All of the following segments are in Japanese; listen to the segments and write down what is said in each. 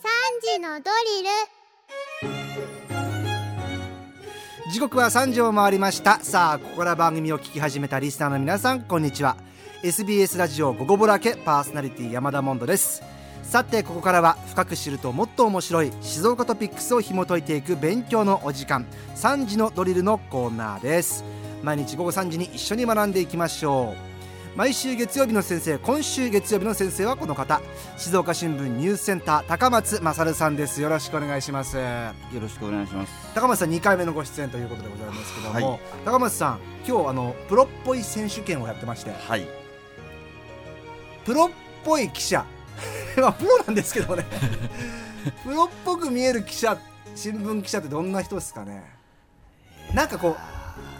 時のドリル。時刻は3時を回りました。さあここから番組を聞き始めたリスナーの皆さんこんにちは。SBS ラジオ「午後ぼらけ」パーソナリティ山田モンドです。さてここからは深く知るともっと面白い静岡トピックスを紐解いていく勉強のお時間3時のドリルのコーナーです。毎日午後3時に一緒に学んでいきましょう。毎週月曜日の先生今週月曜日の先生はこの方静岡新聞ニュースセンター高松勝さんです。よろしくお願いします。よろしくお願いします。高松さん2回目のご出演ということでございますけども、はい、高松さん今日あのプロっぽい選手権をやってましてはい。プロっぽい記者。まあプロなんですけどね。プロっぽく見える記者新聞記者ってどんな人ですかね。なんかこう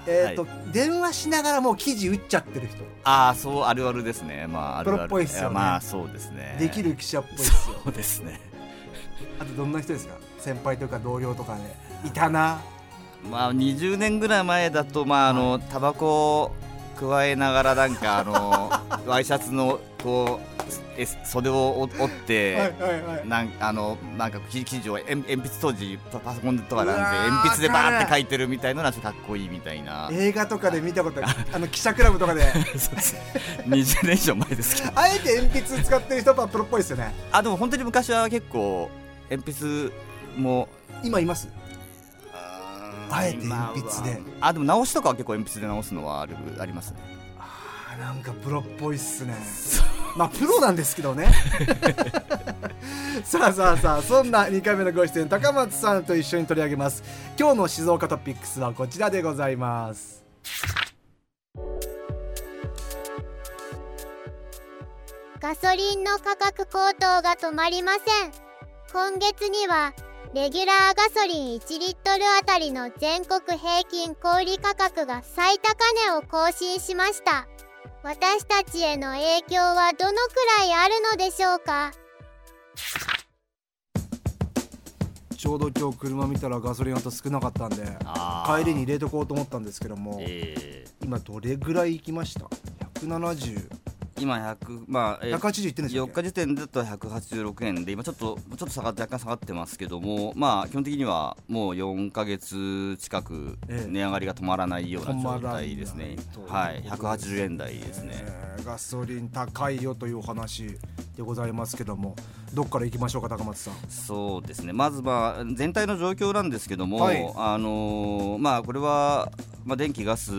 えーと、はい、電話しながらもう記事打っちゃってる人。ああそうあるあるですね。まああるある。プロっぽいっすよね。まあそうですね。できる記者っぽいっすよ。そうですね。あとどんな人ですか？先輩とか同僚とかで。いたな。まあ20年ぐらい前だとまああのタバコ加えながらなんかあのワイシャツのこうえ袖を折って、はいはいはい、なんあのなんか記事を鉛筆当時パソコンとかなんで鉛筆でバーって書いてるみたいなのはちょっとかっこいいみたいな。映画とかで見たことある。あの記者クラブとかで。20年以上前ですけど。あえて鉛筆使ってる人はプロっぽいですよね。あでも本当に昔は結構鉛筆も今います？あえて鉛筆で。あでも直しとかは結構鉛筆で直すのはあるありますね。あなんかプロっぽいっすね。まあプロなんですけどね。さあさあさあそんな2回目のご出演高松さんと一緒に取り上げます。今日の静岡トピックスはこちらでございます。ガソリンの価格高騰が止まりません。今月にはレギュラーガソリン1リットルあたりの全国平均小売価格が最高値を更新しました私たちへの影響はどのくらいあるのでしょうか？ちょうど今日車見たらガソリンあと少なかったんで帰りに入れとこうと思ったんですけども、えー、今どれぐらい行きました？170今100まあ、えー、180いってんです4日時点だと186円で今ちょっとちょっと下がって若干下がってますけどもまあ基本的にはもう4か月近く値上がりが止まらないような状態ですね、はい。180円台ですね、えー、ガソリン高いよというお話でございますけどもどっから行きましょうか高松さん？そうですね。まずまあ全体の状況なんですけども、はい、あのー、まあこれはまあ電気ガス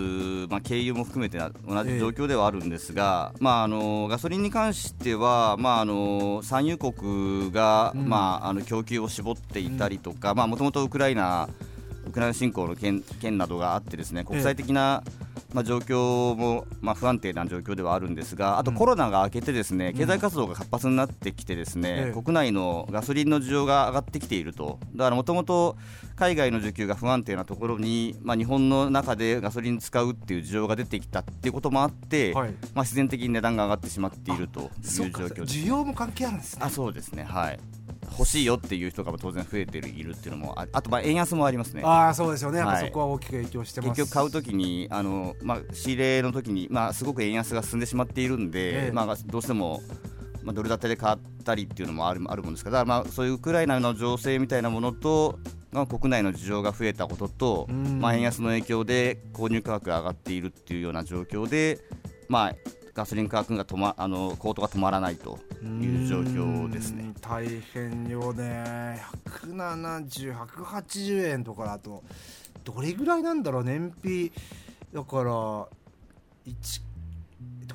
まあ軽油も含めて同じ状況ではあるんですが、えー、まああのガソリンに関してはまああの産油国が、うん、まああの供給を絞っていたりとか、まあもともとウクライナウクライナ侵攻の件件などがあってですね国際的な、えーまあ、状況も、まあ、不安定な状況ではあるんですがあとコロナが明けてですね、経済活動が活発になってきてですね、国内のガソリンの需要が上がってきていると。だからもともと海外の需給が不安定なところに、まあ、日本の中でガソリン使うっていう需要が出てきたっていうこともあって、はい、まあ、自然的に値段が上がってしまっているという状況です需要も関係あるんですね。あそうですね。はい欲しいよっていう人が当然増えているっていうのもああとまあ円安もありますね。ああそうですよね、はい、そこは大きく影響して結局買うときにあの、まあ、仕入れのときに、まあ、すごく円安が進んでしまっているんで、ええ、まあ、どうしてもまあ、ドル建てで買ったりっていうのもあるあるもんですから、まあ、そういうウクライナの情勢みたいなものと、まあ、国内の事情が増えたことと、まあ、円安の影響で購入価格が上がっているっていうような状況で、まあ、ガソリン価格が止まあの高騰が止まらないという状況ですね。大変よね。170、180円とかだとどれぐらいなんだろう燃費。だから1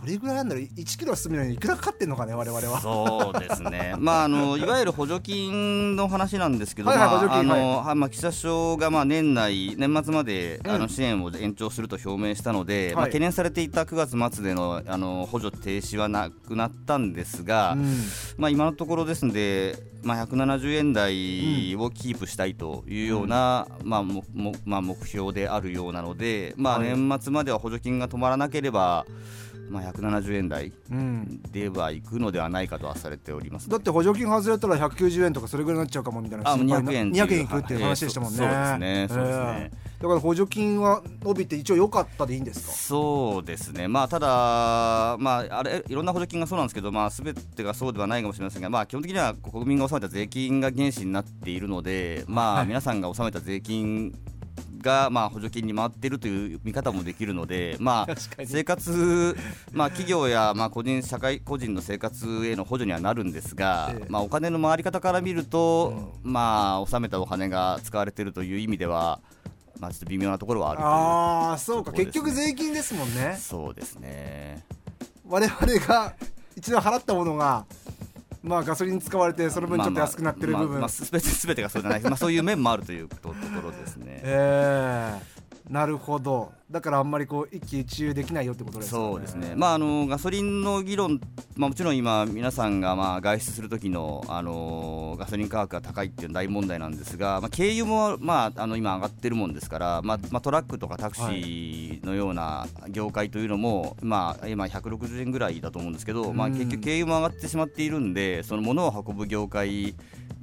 どれぐらいなんだろう？1キロ進むのにいくらかかってんのかね我々は。そうですね。まああのいわゆる補助金の話なんですけど、はいはい、まああの、はい、まあ岸田首相がまあ年内年末まで、あの支援を延長すると表明したので、まあ懸念されていた9月末でのあの補助停止はなくなったんですが、うん、まあ今のところですのでまあ170円台をキープしたいというような、うん、まあもまあ目標であるようなので、まあ年末までは補助金が止まらなければまあ、170円台ではいくのではないかとはされております、ね、だって補助金外れたら190円とかそれぐらいになっちゃうかもみたいなあ200円200円いくっていう話でしたもんね、そうですね。そうですね、だから補助金は伸びて一応良かったでいいんですか？そうですね。まあただまああれいろんな補助金がそうなんですけどまあ全てがそうではないかもしれませんがまあ基本的には国民が納めた税金が原資になっているのでまあ皆さんが納めた税金がまあ補助金に回っているという見方もできるので、まあ、生活、まあ、企業やまあ個人社会個人の生活への補助にはなるんですが、まあ、お金の回り方から見ると、まあ、納めたお金が使われているという意味では、まあ、ちょっと微妙なところはあるああそうか、結局税金ですもんね。そうですね。我々が一度払ったものがまあガソリン使われてその分ちょっと安くなってる部分、まあてすべてがそうじゃない、まあ、そういう面もあるというところでえ。えーなるほど。だからあんまりこう一喜一憂できないよってことですね。そうですね、まあ、あのガソリンの議論、まあ、もちろん今、皆さんがまあ外出する時のあのガソリン価格が高いっていう大問題なんですが、まあ、軽油も、まあ、あの今、上がってるもんですから、まあまあ、トラックとかタクシーのような業界というのも、まあ、今、160円ぐらいだと思うんですけど、まあ、結局、軽油も上がってしまっているんで、その物を運ぶ業界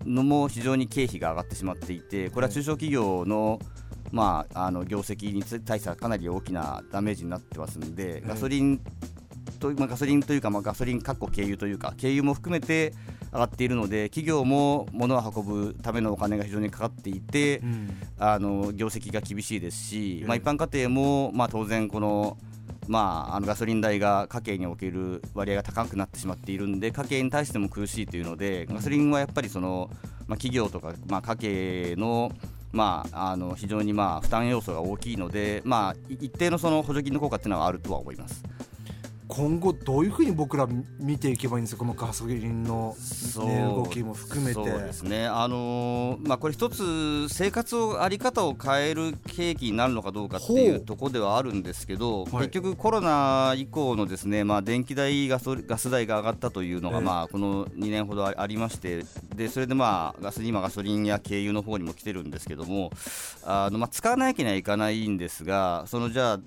のも非常に経費が上がってしまっていて、これは中小企業の、はいまあ、あの業績に対してはかなり大きなダメージになってますんで、ガソリンと、まあ、ガソリンというか、まあ、ガソリン、かっこ軽油というか、軽油も含めて上がっているので、企業も物を運ぶためのお金が非常にかかっていて、うん、あの業績が厳しいですし、まあ、一般家庭も、まあ、当然、この、まあ、あのガソリン代が家計における割合が高くなってしまっているんで家計に対しても苦しいというのでガソリンはやっぱりその、まあ、企業とか、まあ、家計のまあ、あの非常にまあ負担要素が大きいので、まあ、一定のその補助金の効果っていうのはあるとは思います。今後どういうふうに僕ら見ていけばいいんですかこのガソリンの、ね、動きも含めて。そうですね。あのー、まあこれ一つ生活をあり方を変える契機になるのかどうかっていうところではあるんですけど、結局コロナ以降のですねまあ電気代ガソガス代が上がったというのが、まあこの2年ほどありましてでそれでまあガス今ガソリンや軽油の方にも来てるんですけどもあのまあ使わなきゃいけないんですがそのじゃあ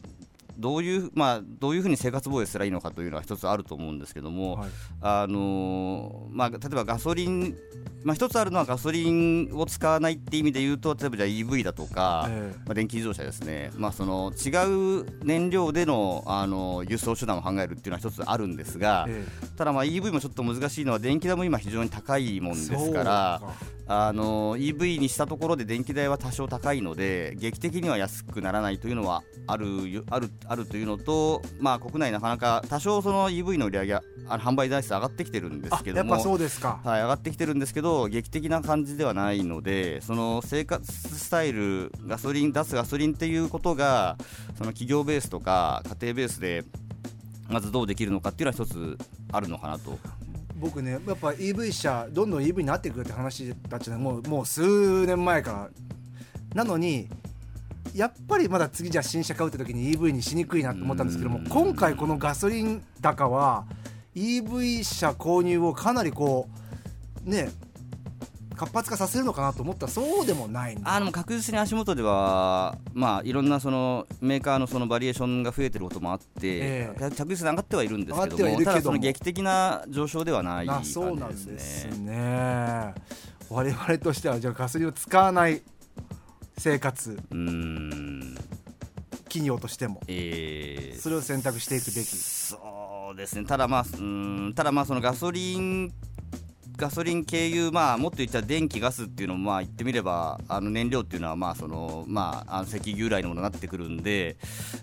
どういう、まあ、どういうふうに生活防衛すればいいのかというのは一つあると思うんですけども、はい、あのまあ、例えばガソリン、まあ、一つあるのはガソリンを使わないっていう意味で言うと例えばじゃあ EV だとか、えー、まあ、電気自動車ですね、まあ、その違う燃料でのあの輸送手段を考えるっていうのは一つあるんですが、えー、ただまあ EV もちょっと難しいのは電気代も今非常に高いもんですからあの EV にしたところで電気代は多少高いので劇的には安くならないというのはあるあるあるというのと、まあ、国内なかなか多少その EV の売り上げあ販売台数上がってきてるんですけどもそうですか、はい、上がってきてるんですけど劇的な感じではないのでその生活スタイルガソリン出すガソリンっていうことがその企業ベースとか家庭ベースでまずどうできるのかっていうのは一つあるのかなと。僕ねやっぱ EV 車どんどん EV になっていくって話たちはもうもう数年前から。なのにやっぱりまだ次じゃあ新車買うって時に EV にしにくいなと思ったんですけども今回このガソリン高は EV 車購入をかなりこうね活発化させるのかなと思ったらそうでもないあの確実に足元では、まあ、いろんなそのメーカーのそのバリエーションが増えてることもあって、えー、着実に上がってはいるんですけどもただその劇的な上昇ではない感じですね。そうなんですね。我々としてはじゃあガソリンを使わない生活。うん。企業としても、えー、それを選択していくべき。そうですね。ただまあうん。ただまあそのガソリンガソリン軽油、まあ、もっと言ったら電気、ガスっていうのも、まあ、言ってみれば、あの燃料っていうのは、まあそのまあ、あの石油由来のものになってくるんで、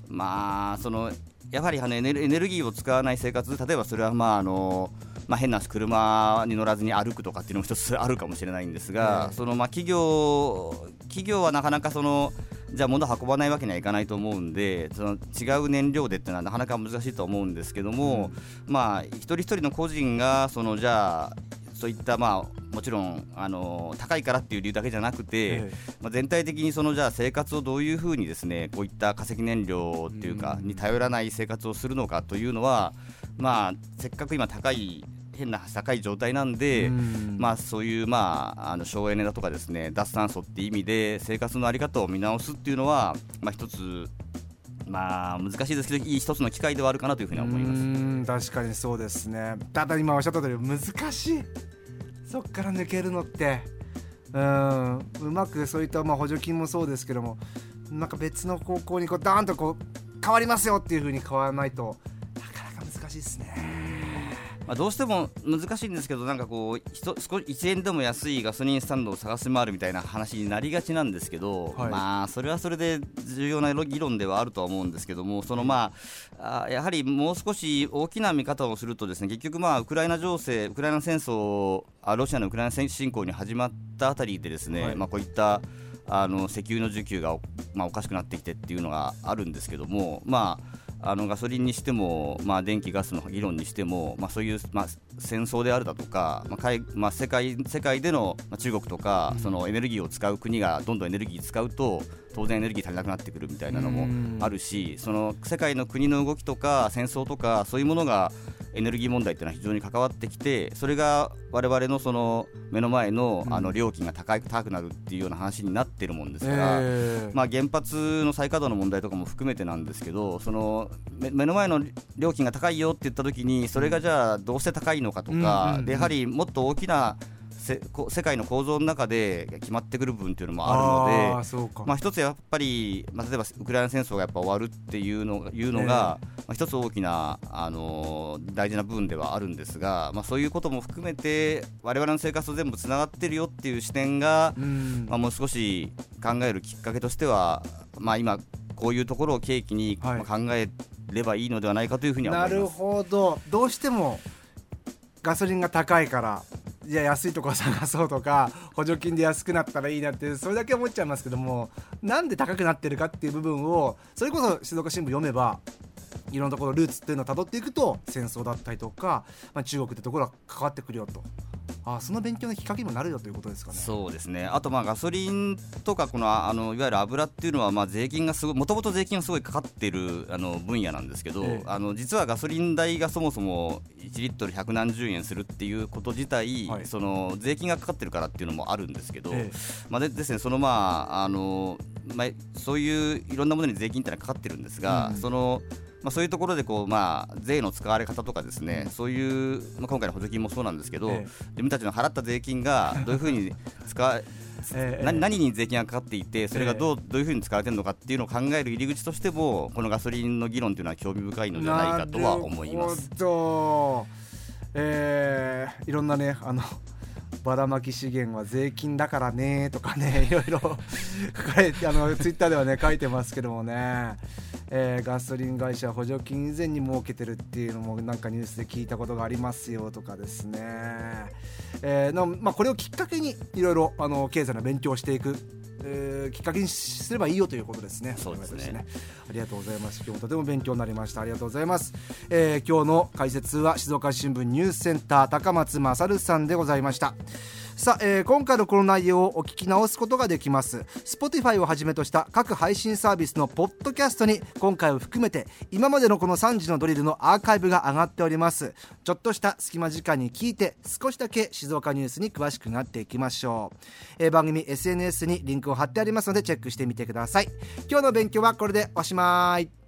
まあ、そのやはりあのエネルギーを使わない生活、例えばそれは、まああのまあ、変な車に乗らずに歩くとかっていうのも一つあるかもしれないんですが、そのまあ企業企業はなかなかそのじゃあ物運ばないわけにはいかないと思うんでその違う燃料でっていうのはなかなか難しいと思うんですけども、うん、まあ一人一人の個人がそのじゃあそういったまあもちろんあの高いからっていう理由だけじゃなくて、ええ、まあ、全体的にそのじゃあ生活をどういうふうにですねこういった化石燃料っていうか、に頼らない生活をするのかというのは、まあ、せっかく今高い変な高い状態なんで、ん。まあ、そういう、まあ、あの省エネだとかですね脱炭素っていう意味で生活の在り方を見直すっていうのは、まあ、一つまあ難しいですけどいい一つの機会ではあるかなというふうに思います。確かにそうですね。ただ今おっしゃった通り難しい。そっから抜けるのってうん。うまくそういったまあ補助金もそうですけどもなんか別の方向にこうダーンとこう変わりますよっていうふうに変わらないとなかなか難しいですね。まあ、どうしても難しいんですけどなんかこう少し1円でも安いガソリンスタンドを探し回るみたいな話になりがちなんですけど、はい、まあそれはそれで重要な議論ではあるとは思うんですけどもそのまあやはりもう少し大きな見方をするとですね結局まあウクライナ情勢ウクライナ戦争ロシアのウクライナ侵攻に始まったあたりでですね、はい、まあこういったあの石油の需給が、まあ、おかしくなってきてっていうのがあるんですけどもまああのガソリンにしても、まあ、電気、ガスの議論にしても、まあ、そういう、まあ、戦争であるだとか、まあ海まあ、世界世界での、まあ、中国とか、そのエネルギーを使う国がどんどんエネルギー使うと当然エネルギー足りなくなってくるみたいなのもあるしその世界の国の動きとか戦争とかそういうものがエネルギー問題っていうのは非常に関わってきてそれが我々のその目の前のあの料金が高い高くなるっていうような話になってるもんですから、まあ、原発の再稼働の問題とかも含めてなんですけどその目の前の料金が高いよって言った時にそれがじゃあどうして高いのかとか、でやはりもっと大きな世界の構造の中で決まってくる部分っていうのもあるのでまあ、一つやっぱり、まあ、例えばウクライナ戦争がやっぱ終わるっていうのいうのが、え。ー、まあ、一つ大きな、あのー、大事な部分ではあるんですが、まあ、そういうことも含めて我々の生活と全部つながってるよっていう視点が、まあ、もう少し考えるきっかけとしては、まあ、今こういうところを契機に、はい、考えればいいのではないかというふうには思います。なるほど。どうしてもガソリンが高いからじゃあ安いとこ探そうとか補助金で安くなったらいいなってそれだけ思っちゃいますけどもなんで高くなってるかっていう部分をそれこそ静岡新聞読めばいろんなところルーツっていうのをたどっていくと戦争だったりとか、まあ、中国ってところは関わってくるよと。あその勉強のきっかけにもなるよということですかね。そうですね。あとまあガソリンとかこのあのいわゆる油っていうのはまあ税金がすごいもともと税金がすごいかかっているあの分野なんですけど、ええ、あの実はガソリン代がそもそも1リットル百何十円するっていうこと自体、はい、その税金がかかってるからっていうのもあるんですけど、え、まあでですねそのまああのまあそういういろんなものに税金ってのはかかってるんですが、うん、そのまあ、そういうところでこう、まあ、税の使われ方とかですね、そういう、まあ、今回の補助金もそうなんですけど、ええ、自分たちの払った税金が どういうふうに使ええ、何何に税金がかかっていてそれがどう,、どういうふうに使われてるのかっていうのを考える入り口としてもこのガソリンの議論というのは興味深いのではないかとは思います。えー、いろんなねあのばらまき資源は税金だからねとかねいろいろ書かれてあのツイッターではね書いてますけどもね、えー、ガソリン会社補助金以前に設けてるっていうのもなんかニュースで聞いたことがありますよとかですね、えーのまあ、これをきっかけにいろいろあの経済の勉強をしていくえー、きっかけにすればいいよということですね。そうですね、ね、ありがとうございます。今日もとても勉強になりました。ありがとうございます。えー、今日の解説は静岡新聞ニュースセンター高松勝さんでございました。さあ、えー、今回のこの内容をお聞き直すことができます。Spotify をはじめとした各配信サービスのポッドキャストに今回を含めて今までのこの3時のドリルのアーカイブが上がっております。ちょっとした隙間時間に聞いて少しだけ静岡ニュースに詳しくなっていきましょう、えー、番組 SNS にリンクを貼ってありますのでチェックしてみてください。今日の勉強はこれでおしまい。